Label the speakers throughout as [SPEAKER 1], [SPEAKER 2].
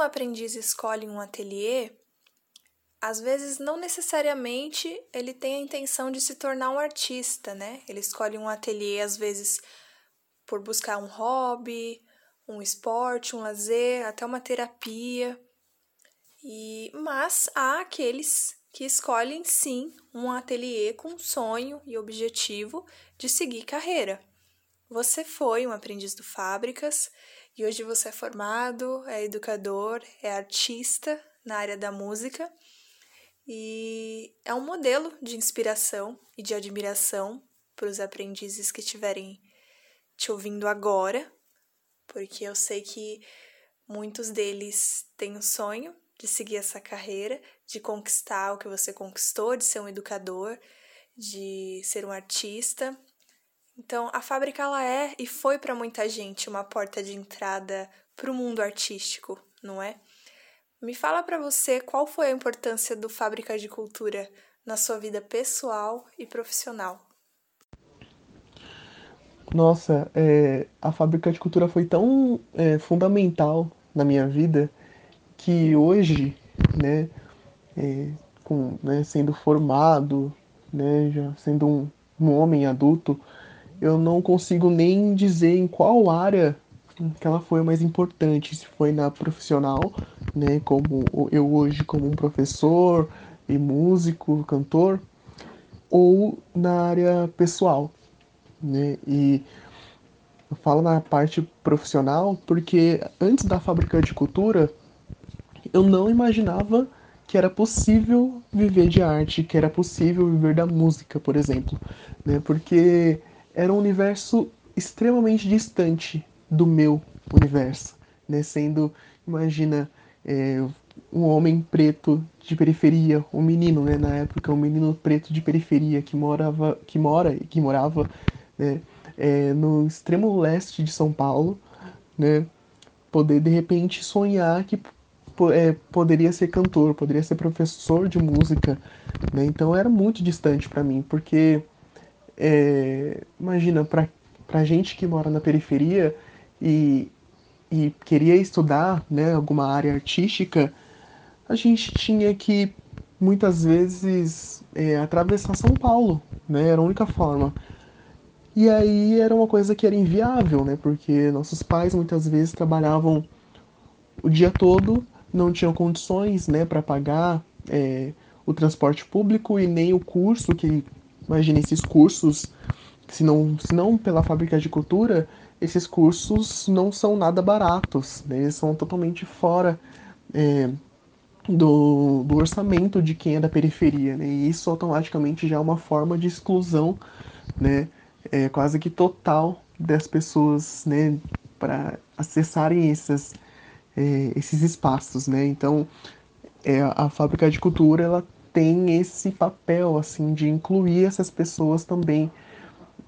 [SPEAKER 1] um aprendiz escolhe um ateliê, às vezes não necessariamente ele tem a intenção de se tornar um artista, né? Ele escolhe um ateliê às vezes por buscar um hobby, um esporte, um lazer, até uma terapia. E mas há aqueles que escolhem sim um ateliê com sonho e objetivo de seguir carreira. Você foi um aprendiz do Fábricas e hoje você é formado, é educador, é artista na área da música e é um modelo de inspiração e de admiração para os aprendizes que estiverem te ouvindo agora, porque eu sei que muitos deles têm o sonho de seguir essa carreira, de conquistar o que você conquistou, de ser um educador, de ser um artista. Então, a fábrica ela é e foi para muita gente uma porta de entrada para o mundo artístico, não é? Me fala para você qual foi a importância do Fábrica de Cultura na sua vida pessoal e profissional.
[SPEAKER 2] Nossa, é, a Fábrica de Cultura foi tão é, fundamental na minha vida que hoje, né, é, com, né, sendo formado, né, já sendo um, um homem adulto, eu não consigo nem dizer em qual área que ela foi mais importante, se foi na profissional, né, como eu hoje como um professor e músico, cantor, ou na área pessoal, né? E eu falo na parte profissional porque antes da fábrica de cultura eu não imaginava que era possível viver de arte, que era possível viver da música, por exemplo, né? Porque era um universo extremamente distante do meu universo, né? Sendo, imagina, é, um homem preto de periferia, um menino, né? Na época, um menino preto de periferia que morava, que mora, que morava, né? É, no extremo leste de São Paulo, né? Poder de repente sonhar que é, poderia ser cantor, poderia ser professor de música, né? Então era muito distante para mim, porque é, imagina para para gente que mora na periferia e, e queria estudar, né, alguma área artística, a gente tinha que muitas vezes é, atravessar São Paulo, né? Era a única forma. E aí era uma coisa que era inviável, né? Porque nossos pais muitas vezes trabalhavam o dia todo não tinham condições né, para pagar é, o transporte público e nem o curso, que imagine esses cursos, se não, se não pela fábrica de cultura, esses cursos não são nada baratos, né, eles são totalmente fora é, do, do orçamento de quem é da periferia, né, e isso automaticamente já é uma forma de exclusão, né, é, quase que total das pessoas, né, para acessarem essas é, esses espaços, né? Então, é, a fábrica de cultura ela tem esse papel assim de incluir essas pessoas também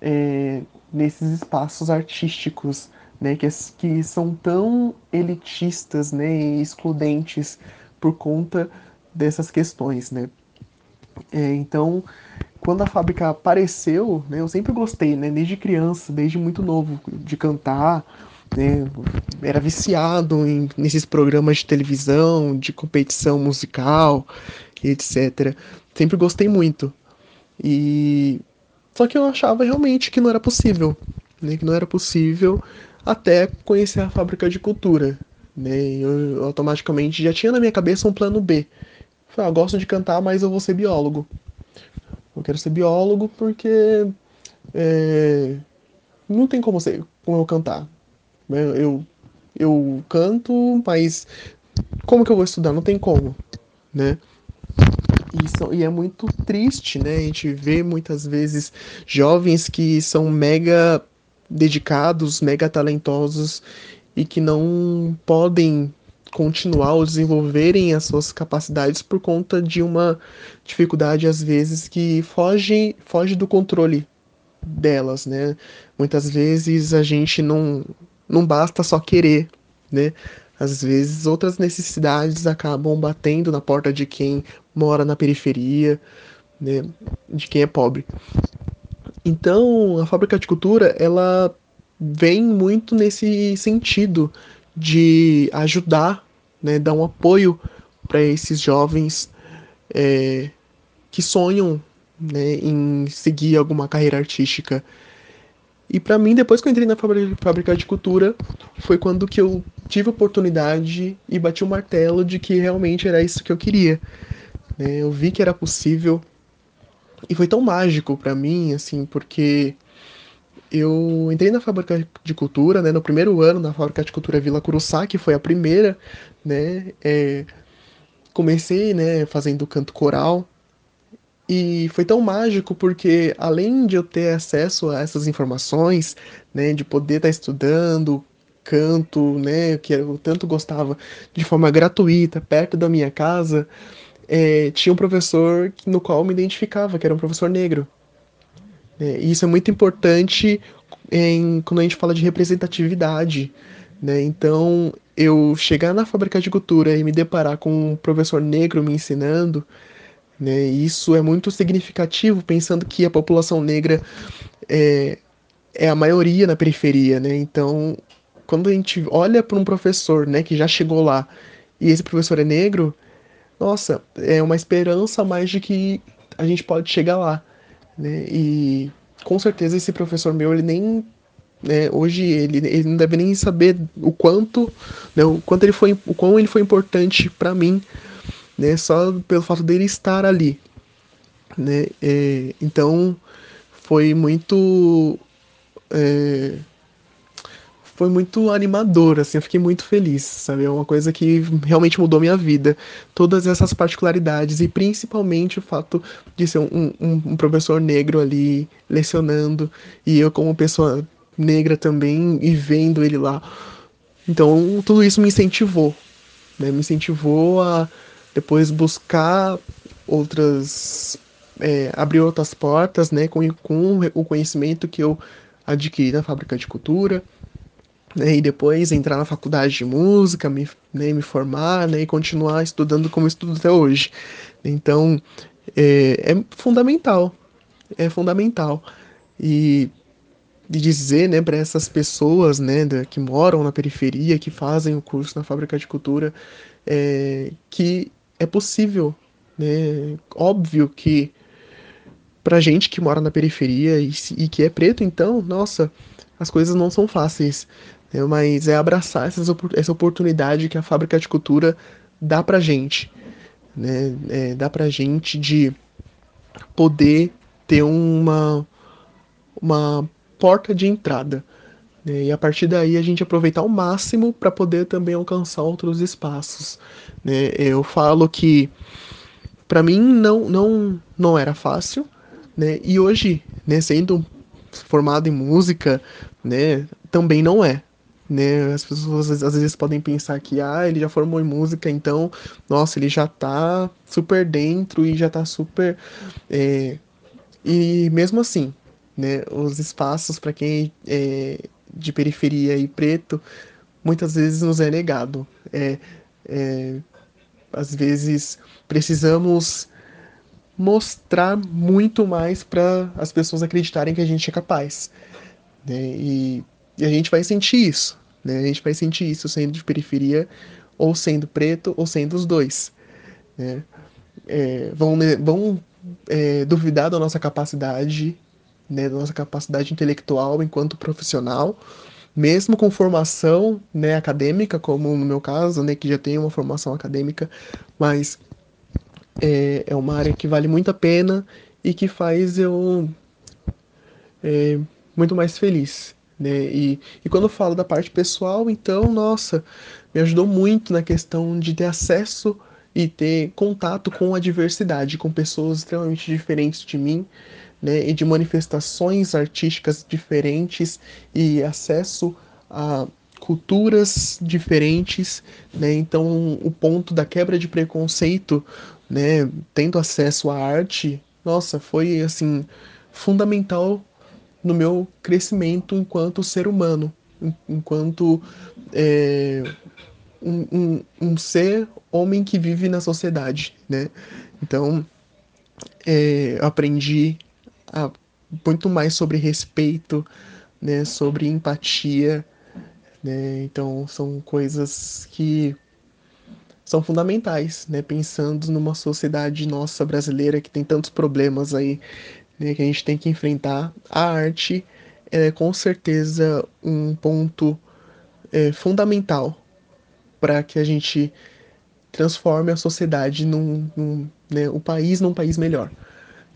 [SPEAKER 2] é, nesses espaços artísticos, né? Que, que são tão elitistas, né? E excludentes por conta dessas questões, né? É, então, quando a fábrica apareceu, né, eu sempre gostei, né, desde criança, desde muito novo, de cantar, né? Era viciado em, nesses programas de televisão, de competição musical, etc. Sempre gostei muito. E só que eu achava realmente que não era possível, né? Que não era possível até conhecer a fábrica de cultura, né? Eu automaticamente já tinha na minha cabeça um plano B. Falei, ah, gosto de cantar, mas eu vou ser biólogo. Eu quero ser biólogo porque é, não tem como, ser, como eu cantar. Eu, eu canto, mas como que eu vou estudar? Não tem como, né? E, e é muito triste, né? A gente vê muitas vezes jovens que são mega dedicados, mega talentosos e que não podem continuar ou desenvolverem as suas capacidades por conta de uma dificuldade às vezes que foge, foge do controle delas, né? Muitas vezes a gente não não basta só querer, né? Às vezes outras necessidades acabam batendo na porta de quem mora na periferia, né? De quem é pobre. Então, a fábrica de cultura, ela vem muito nesse sentido de ajudar né, dar um apoio para esses jovens é, que sonham né, em seguir alguma carreira artística. E para mim, depois que eu entrei na fábrica de cultura, foi quando que eu tive a oportunidade e bati o martelo de que realmente era isso que eu queria. Né? Eu vi que era possível e foi tão mágico para mim, assim, porque eu entrei na fábrica de cultura, né, no primeiro ano na fábrica de cultura Vila Curuçá, que foi a primeira, né, é, comecei, né, fazendo canto coral e foi tão mágico porque além de eu ter acesso a essas informações, né, de poder estar tá estudando canto, né, que eu tanto gostava, de forma gratuita, perto da minha casa, é, tinha um professor no qual me identificava, que era um professor negro. É, e isso é muito importante em, quando a gente fala de representatividade. Né? Então, eu chegar na fábrica de cultura e me deparar com um professor negro me ensinando, né? isso é muito significativo, pensando que a população negra é, é a maioria na periferia. Né? Então, quando a gente olha para um professor né, que já chegou lá e esse professor é negro, nossa, é uma esperança mais de que a gente pode chegar lá. Né? E com certeza esse professor meu, ele nem né, hoje ele, ele não deve nem saber o quanto, né, o quanto ele foi, o quão ele foi importante para mim, né, só pelo fato dele estar ali, né, é, então foi muito é, foi muito animador, assim, eu fiquei muito feliz, sabe? É uma coisa que realmente mudou minha vida. Todas essas particularidades e principalmente o fato de ser um, um, um professor negro ali lecionando e eu como pessoa negra também e vendo ele lá. Então, tudo isso me incentivou, né? Me incentivou a depois buscar outras. É, abrir outras portas, né? Com, com o conhecimento que eu adquiri na fábrica de cultura. Né, e depois entrar na faculdade de música, me, né, me formar né, e continuar estudando como estudo até hoje. Então, é, é fundamental, é fundamental. E de dizer, né, para essas pessoas, né, que moram na periferia, que fazem o curso na fábrica de cultura, é, que é possível, né, óbvio que para gente que mora na periferia e, e, que é preto, então, nossa, as coisas não são fáceis, né, mas é abraçar essas, essa oportunidade que a fábrica de cultura dá para gente, né, é, dá para gente de poder ter uma uma porta de entrada. Né? E a partir daí a gente aproveitar ao máximo para poder também alcançar outros espaços. Né? Eu falo que para mim não, não, não era fácil, né? E hoje, né, sendo formado em música, né, também não é. Né? As pessoas às vezes podem pensar que ah, ele já formou em música, então, nossa, ele já tá super dentro e já tá super. É... E mesmo assim, né? Os espaços para quem é de periferia e preto muitas vezes nos é negado. É, é, às vezes precisamos mostrar muito mais para as pessoas acreditarem que a gente é capaz. Né? E, e, a gente vai sentir isso. Né? A gente vai sentir isso sendo de periferia, ou sendo preto, ou sendo os dois. Né? É, vão vão é, duvidar da nossa capacidade né, da nossa capacidade intelectual enquanto profissional, mesmo com formação né, acadêmica, como no meu caso, né, que já tenho uma formação acadêmica, mas é, é uma área que vale muito a pena e que faz eu é, muito mais feliz. Né? E, e quando eu falo da parte pessoal, então, nossa, me ajudou muito na questão de ter acesso e ter contato com a diversidade, com pessoas extremamente diferentes de mim, né, e de manifestações artísticas diferentes e acesso a culturas diferentes, né? Então, o ponto da quebra de preconceito, né, tendo acesso à arte, nossa, foi assim fundamental no meu crescimento enquanto ser humano, enquanto é, um, um, um, ser homem que vive na sociedade, né? Então, é, aprendi muito mais sobre respeito, né, sobre empatia, né? Então são coisas que são fundamentais, né? Pensando numa sociedade nossa brasileira que tem tantos problemas aí né, que a gente tem que enfrentar, a arte é com certeza um ponto é, fundamental para que a gente transforme a sociedade num, num né, o país num país melhor.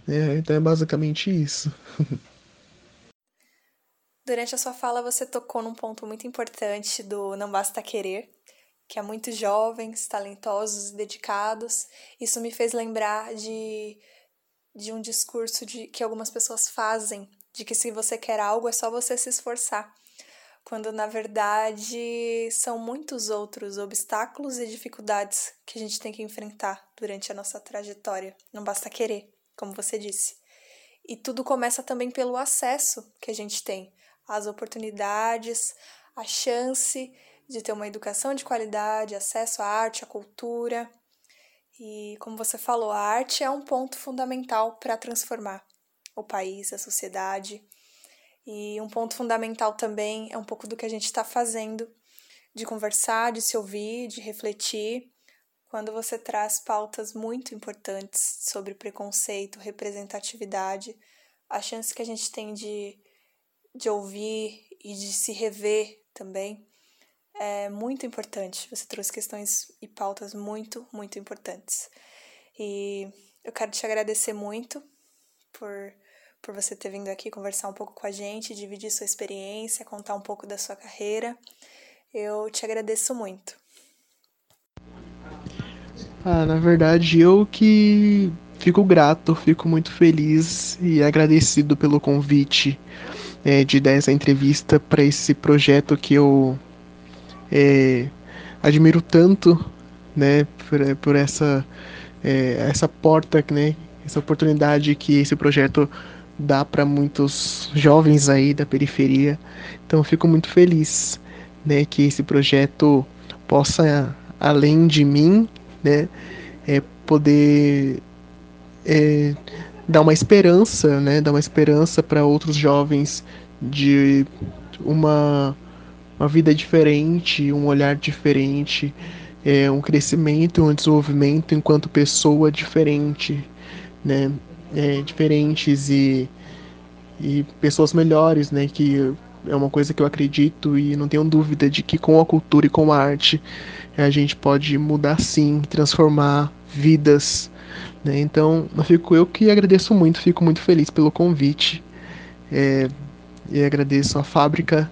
[SPEAKER 2] É, então é basicamente isso.
[SPEAKER 1] Durante a sua fala, você tocou num ponto muito importante do Não Basta Querer, que é muitos jovens, talentosos e dedicados. Isso me fez lembrar de, de um discurso de, que algumas pessoas fazem, de que se você quer algo é só você se esforçar quando na verdade são muitos outros obstáculos e dificuldades que a gente tem que enfrentar durante a nossa trajetória. Não basta querer, como você disse. E tudo começa também pelo acesso que a gente tem às oportunidades, a chance de ter uma educação de qualidade, acesso à arte, à cultura. E como você falou, a arte é um ponto fundamental para transformar o país, a sociedade e um ponto fundamental também é um pouco do que a gente está fazendo, de conversar, de se ouvir, de refletir, quando você traz pautas muito importantes sobre preconceito, representatividade, a chance que a gente tem de, de ouvir e de se rever também é muito importante. Você trouxe questões e pautas muito, muito importantes. E eu quero te agradecer muito por por você ter vindo aqui conversar um pouco com a gente, dividir sua experiência, contar um pouco da sua carreira. Eu te agradeço muito.
[SPEAKER 2] Ah, na verdade, eu que fico grato, fico muito feliz e agradecido pelo convite é, de dar essa entrevista para esse projeto que eu é, admiro tanto, né, por, por essa, é, essa porta, né, essa oportunidade que esse projeto dá para muitos jovens aí da periferia. Então fico muito feliz, né, que esse projeto possa, além de mim, né, é, poder é, dar uma esperança, né, dar uma esperança para outros jovens de uma uma vida diferente, um olhar diferente, é, um crescimento, um desenvolvimento enquanto pessoa diferente, né? é, diferentes e, e pessoas melhores, né? Que é uma coisa que eu acredito e não tenho dúvida de que com a cultura e com a arte a gente pode mudar sim, transformar vidas. Né? Então, eu fico eu que agradeço muito, fico muito feliz pelo convite é, e agradeço a fábrica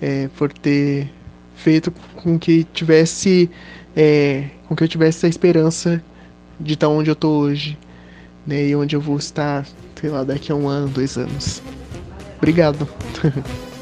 [SPEAKER 2] é, por ter feito com que tivesse é, com que eu tivesse a esperança de estar onde eu estou hoje né? E onde eu vou estar, sei lá, daqui a um ano, dois anos. Obrigado.